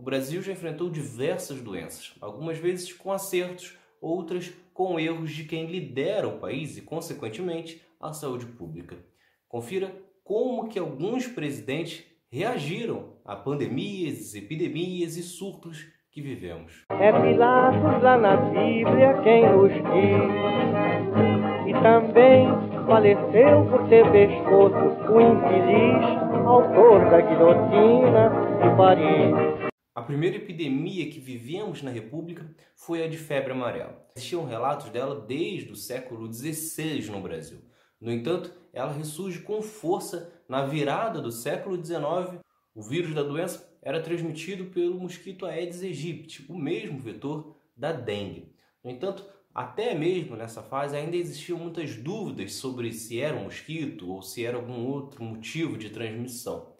o Brasil já enfrentou diversas doenças, algumas vezes com acertos, outras com erros de quem lidera o país e, consequentemente, a saúde pública. Confira como que alguns presidentes reagiram a pandemias, epidemias e surtos que vivemos. É Pilatos lá na Bíblia quem nos diz, e também faleceu por ter pescoço o infeliz autor da guilhotina de Paris. A primeira epidemia que vivemos na República foi a de febre amarela. Existiam relatos dela desde o século XVI no Brasil. No entanto, ela ressurge com força na virada do século XIX. O vírus da doença era transmitido pelo mosquito Aedes aegypti, o mesmo vetor da dengue. No entanto, até mesmo nessa fase ainda existiam muitas dúvidas sobre se era um mosquito ou se era algum outro motivo de transmissão.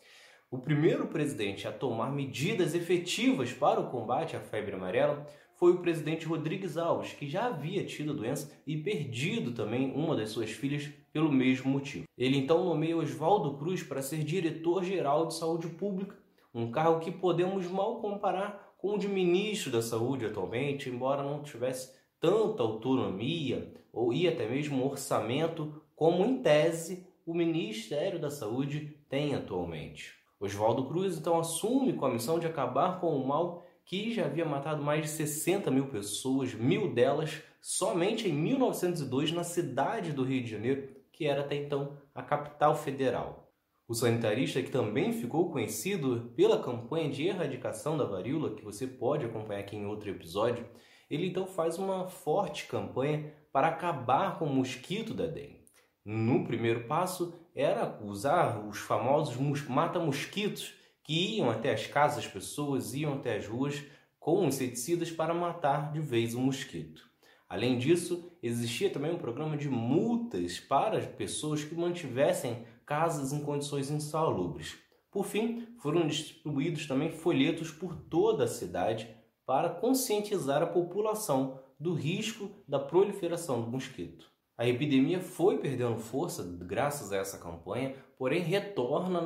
O primeiro presidente a tomar medidas efetivas para o combate à febre amarela foi o presidente Rodrigues Alves, que já havia tido a doença e perdido também uma das suas filhas pelo mesmo motivo. Ele então nomeia Oswaldo Cruz para ser diretor-geral de saúde pública, um cargo que podemos mal comparar com o de ministro da saúde atualmente, embora não tivesse tanta autonomia ou e até mesmo orçamento como em tese o Ministério da Saúde tem atualmente. Oswaldo Cruz então assume com a missão de acabar com o mal que já havia matado mais de 60 mil pessoas, mil delas somente em 1902 na cidade do Rio de Janeiro, que era até então a capital federal. O sanitarista, que também ficou conhecido pela campanha de erradicação da varíola, que você pode acompanhar aqui em outro episódio, ele então faz uma forte campanha para acabar com o mosquito da dengue. No primeiro passo, era usar os famosos mata-mosquitos que iam até as casas das pessoas, iam até as ruas com inseticidas para matar de vez o mosquito. Além disso, existia também um programa de multas para as pessoas que mantivessem casas em condições insalubres. Por fim, foram distribuídos também folhetos por toda a cidade para conscientizar a população do risco da proliferação do mosquito. A epidemia foi perdendo força graças a essa campanha, porém retorna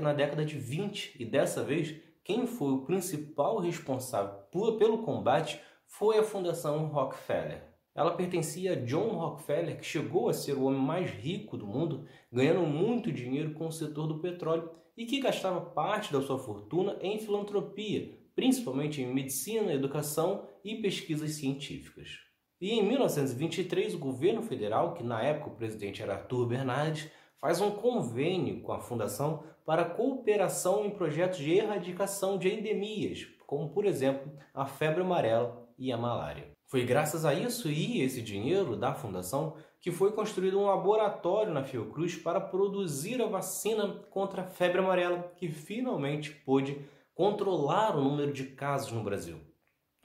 na década de 20 e dessa vez quem foi o principal responsável pelo combate foi a Fundação Rockefeller. Ela pertencia a John Rockefeller, que chegou a ser o homem mais rico do mundo, ganhando muito dinheiro com o setor do petróleo e que gastava parte da sua fortuna em filantropia, principalmente em medicina, educação e pesquisas científicas. E em 1923, o governo federal, que na época o presidente era Arthur Bernardes, faz um convênio com a fundação para cooperação em projetos de erradicação de endemias, como por exemplo a febre amarela e a malária. Foi graças a isso e esse dinheiro da fundação que foi construído um laboratório na Fiocruz para produzir a vacina contra a febre amarela, que finalmente pôde controlar o número de casos no Brasil.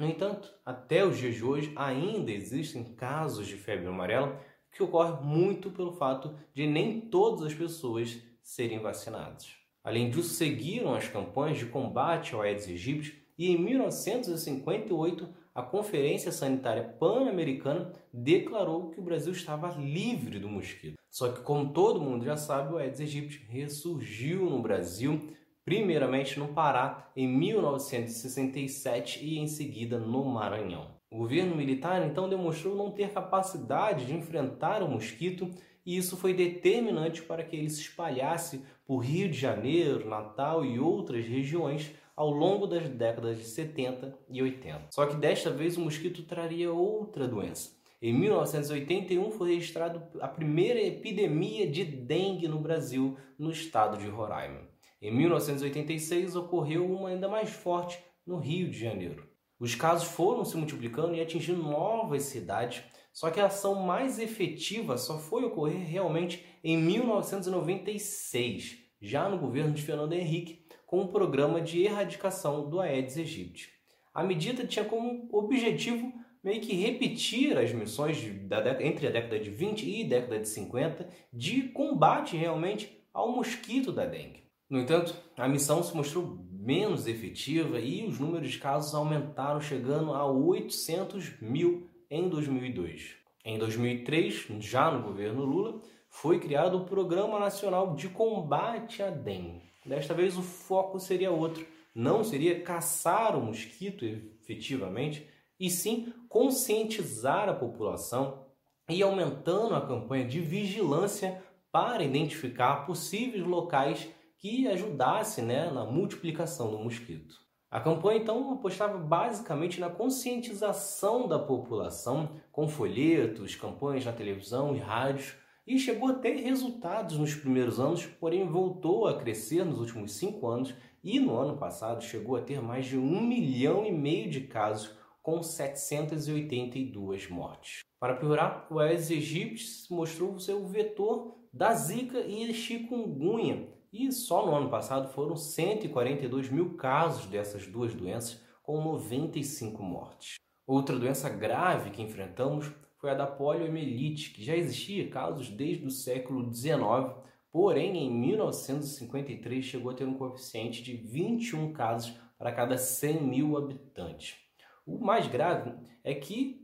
No entanto, até os dias de hoje ainda existem casos de febre amarela que ocorre muito pelo fato de nem todas as pessoas serem vacinadas. Além disso, seguiram as campanhas de combate ao Aedes aegypti e em 1958 a Conferência Sanitária Pan-Americana declarou que o Brasil estava livre do mosquito. Só que, como todo mundo já sabe, o Aedes aegypti ressurgiu no Brasil primeiramente no Pará em 1967 e em seguida no Maranhão. O governo militar então demonstrou não ter capacidade de enfrentar o mosquito e isso foi determinante para que ele se espalhasse por Rio de Janeiro, Natal e outras regiões ao longo das décadas de 70 e 80. Só que desta vez o mosquito traria outra doença. Em 1981 foi registrada a primeira epidemia de dengue no Brasil, no estado de Roraima. Em 1986 ocorreu uma ainda mais forte no Rio de Janeiro. Os casos foram se multiplicando e atingindo novas cidades, só que a ação mais efetiva só foi ocorrer realmente em 1996, já no governo de Fernando Henrique, com o um programa de erradicação do Aedes aegypti. A medida tinha como objetivo meio que repetir as missões da, entre a década de 20 e década de 50 de combate realmente ao mosquito da dengue. No entanto, a missão se mostrou menos efetiva e os números de casos aumentaram, chegando a 800 mil em 2002. Em 2003, já no governo Lula, foi criado o Programa Nacional de Combate à Dengue. Desta vez o foco seria outro, não seria caçar o mosquito efetivamente, e sim conscientizar a população e aumentando a campanha de vigilância para identificar possíveis locais que ajudassem né, na multiplicação do mosquito. A campanha então apostava basicamente na conscientização da população com folhetos, campanhas na televisão e rádios e chegou a ter resultados nos primeiros anos, porém voltou a crescer nos últimos cinco anos e no ano passado chegou a ter mais de um milhão e meio de casos com 782 mortes. Para piorar, o Aedes aegypti mostrou ser o vetor da Zika e chikungunya, e só no ano passado foram 142 mil casos dessas duas doenças, com 95 mortes. Outra doença grave que enfrentamos foi a da poliomielite, que já existia casos desde o século XIX, porém em 1953 chegou a ter um coeficiente de 21 casos para cada 100 mil habitantes. O mais grave é que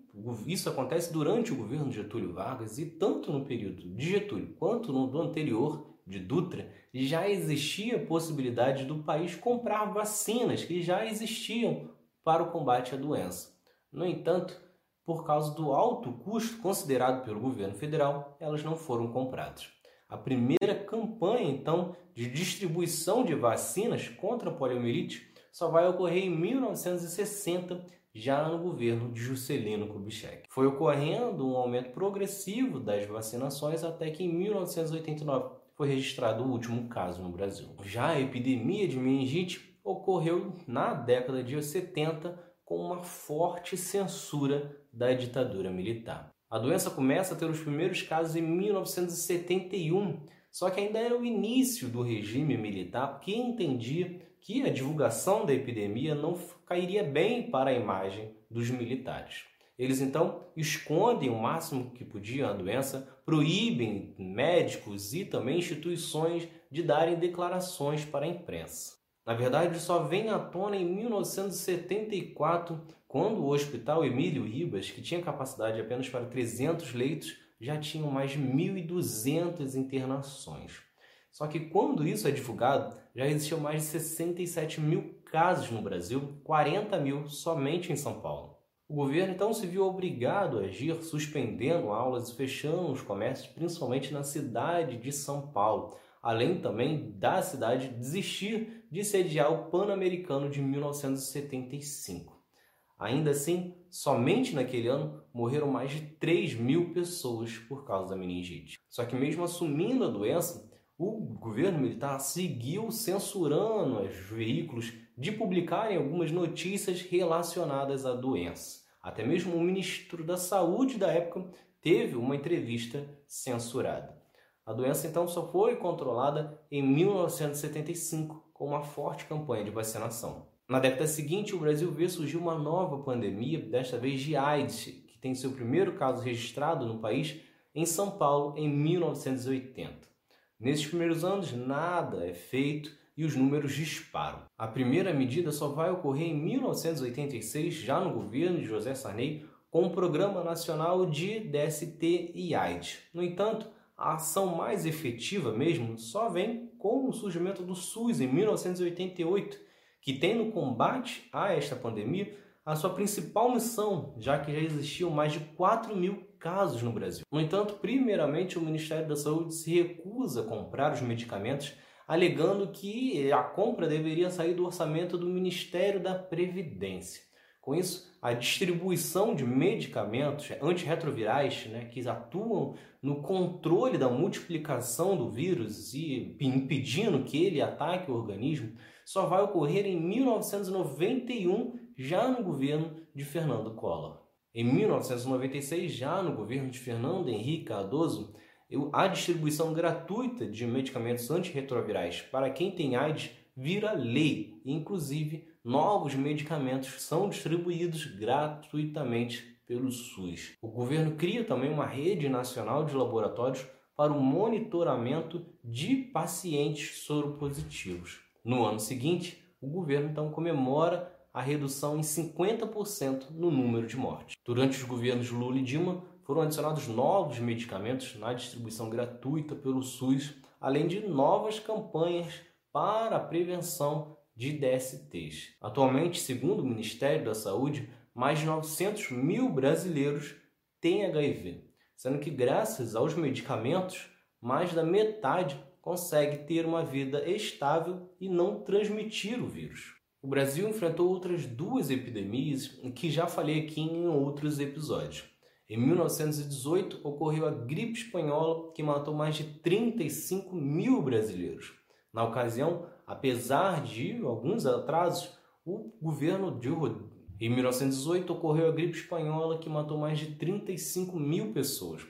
isso acontece durante o governo de Getúlio Vargas e tanto no período de Getúlio quanto no do anterior, de Dutra, já existia a possibilidade do país comprar vacinas que já existiam para o combate à doença. No entanto, por causa do alto custo considerado pelo governo federal, elas não foram compradas. A primeira campanha, então, de distribuição de vacinas contra a poliomielite só vai ocorrer em 1960 já no governo de Juscelino Kubitschek. Foi ocorrendo um aumento progressivo das vacinações até que em 1989 foi registrado o último caso no Brasil. Já a epidemia de meningite ocorreu na década de 70 com uma forte censura da ditadura militar. A doença começa a ter os primeiros casos em 1971, só que ainda era o início do regime militar que entendia que a divulgação da epidemia não cairia bem para a imagem dos militares. Eles então escondem o máximo que podiam a doença, proíbem médicos e também instituições de darem declarações para a imprensa. Na verdade, só vem à tona em 1974, quando o Hospital Emílio Ribas, que tinha capacidade apenas para 300 leitos, já tinha mais de 1.200 internações. Só que quando isso é divulgado, já existiam mais de 67 mil casos no Brasil, 40 mil somente em São Paulo. O governo então se viu obrigado a agir suspendendo aulas e fechando os comércios, principalmente na cidade de São Paulo, além também da cidade desistir de sediar o Pan-Americano de 1975. Ainda assim, somente naquele ano morreram mais de 3 mil pessoas por causa da meningite. Só que mesmo assumindo a doença, o governo militar seguiu censurando os veículos de publicarem algumas notícias relacionadas à doença. Até mesmo o ministro da Saúde da época teve uma entrevista censurada. A doença então só foi controlada em 1975 com uma forte campanha de vacinação. Na década seguinte, o Brasil vê surgir uma nova pandemia, desta vez de AIDS, que tem seu primeiro caso registrado no país em São Paulo em 1980. Nesses primeiros anos, nada é feito e os números disparam. A primeira medida só vai ocorrer em 1986, já no governo de José Sarney, com o Programa Nacional de DST e AIDS. No entanto, a ação mais efetiva mesmo só vem com o surgimento do SUS em 1988, que tem no combate a esta pandemia a sua principal missão, já que já existiam mais de 4 mil casos no Brasil. No entanto, primeiramente, o Ministério da Saúde se recusa a comprar os medicamentos, alegando que a compra deveria sair do orçamento do Ministério da Previdência. Com isso, a distribuição de medicamentos antirretrovirais né, que atuam no controle da multiplicação do vírus e impedindo que ele ataque o organismo só vai ocorrer em 1991, já no governo de Fernando Collor. Em 1996, já no governo de Fernando Henrique Cardoso, a distribuição gratuita de medicamentos antirretrovirais para quem tem AIDS vira lei. Inclusive, novos medicamentos são distribuídos gratuitamente pelo SUS. O governo cria também uma rede nacional de laboratórios para o monitoramento de pacientes soropositivos. No ano seguinte, o governo então comemora a redução em 50% no número de mortes. Durante os governos Lula e Dilma, foram adicionados novos medicamentos na distribuição gratuita pelo SUS, além de novas campanhas para a prevenção de DSTs. Atualmente, segundo o Ministério da Saúde, mais de 900 mil brasileiros têm HIV, sendo que, graças aos medicamentos, mais da metade consegue ter uma vida estável e não transmitir o vírus. O Brasil enfrentou outras duas epidemias que já falei aqui em outros episódios. Em 1918 ocorreu a gripe espanhola que matou mais de 35 mil brasileiros. Na ocasião, apesar de alguns atrasos, o governo de em 1918 ocorreu a gripe espanhola que matou mais de 35 mil pessoas.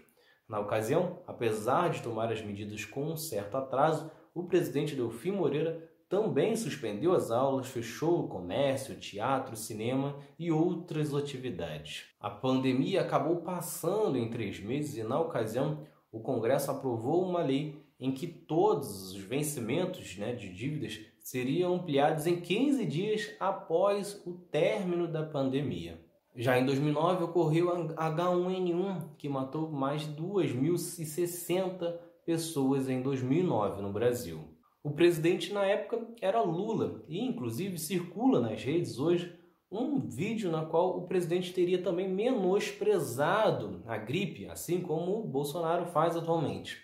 Na ocasião, apesar de tomar as medidas com um certo atraso, o presidente Delfim Moreira também suspendeu as aulas, fechou o comércio, teatro, cinema e outras atividades. A pandemia acabou passando em três meses e, na ocasião, o Congresso aprovou uma lei em que todos os vencimentos né, de dívidas seriam ampliados em 15 dias após o término da pandemia. Já em 2009 ocorreu a H1N1, que matou mais de 2.060 pessoas em 2009 no Brasil. O presidente na época era Lula e inclusive circula nas redes hoje um vídeo na qual o presidente teria também menosprezado a gripe, assim como o Bolsonaro faz atualmente.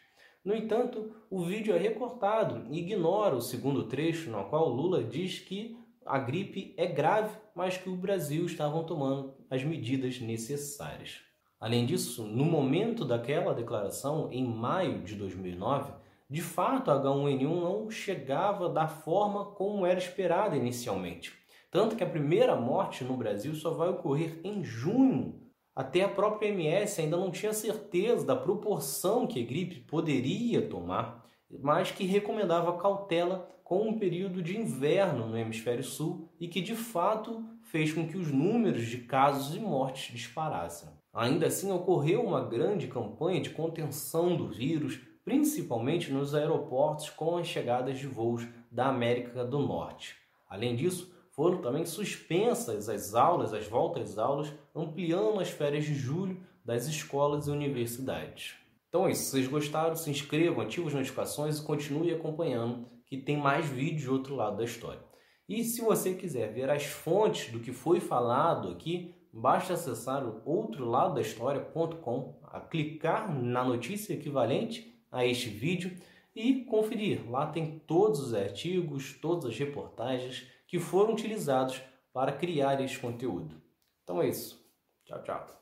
No entanto, o vídeo é recortado e ignora o segundo trecho, no qual Lula diz que a gripe é grave, mas que o Brasil estavam tomando as medidas necessárias. Além disso, no momento daquela declaração, em maio de 2009, de fato a H1N1 não chegava da forma como era esperado inicialmente. Tanto que a primeira morte no Brasil só vai ocorrer em junho até a própria MS ainda não tinha certeza da proporção que a gripe poderia tomar, mas que recomendava cautela com um período de inverno no hemisfério sul e que de fato fez com que os números de casos e mortes disparassem. Ainda assim, ocorreu uma grande campanha de contenção do vírus, principalmente nos aeroportos com as chegadas de voos da América do Norte. Além disso, foram também suspensas as aulas, as voltas às aulas, ampliando as férias de julho das escolas e universidades. Então é isso, se vocês gostaram, se inscrevam, ativem as notificações e continue acompanhando que tem mais vídeos do outro lado da história. E se você quiser ver as fontes do que foi falado aqui, basta acessar o outro lado da história.com, clicar na notícia equivalente a este vídeo e conferir. Lá tem todos os artigos, todas as reportagens que foram utilizados para criar este conteúdo. Então é isso. Tchau, tchau.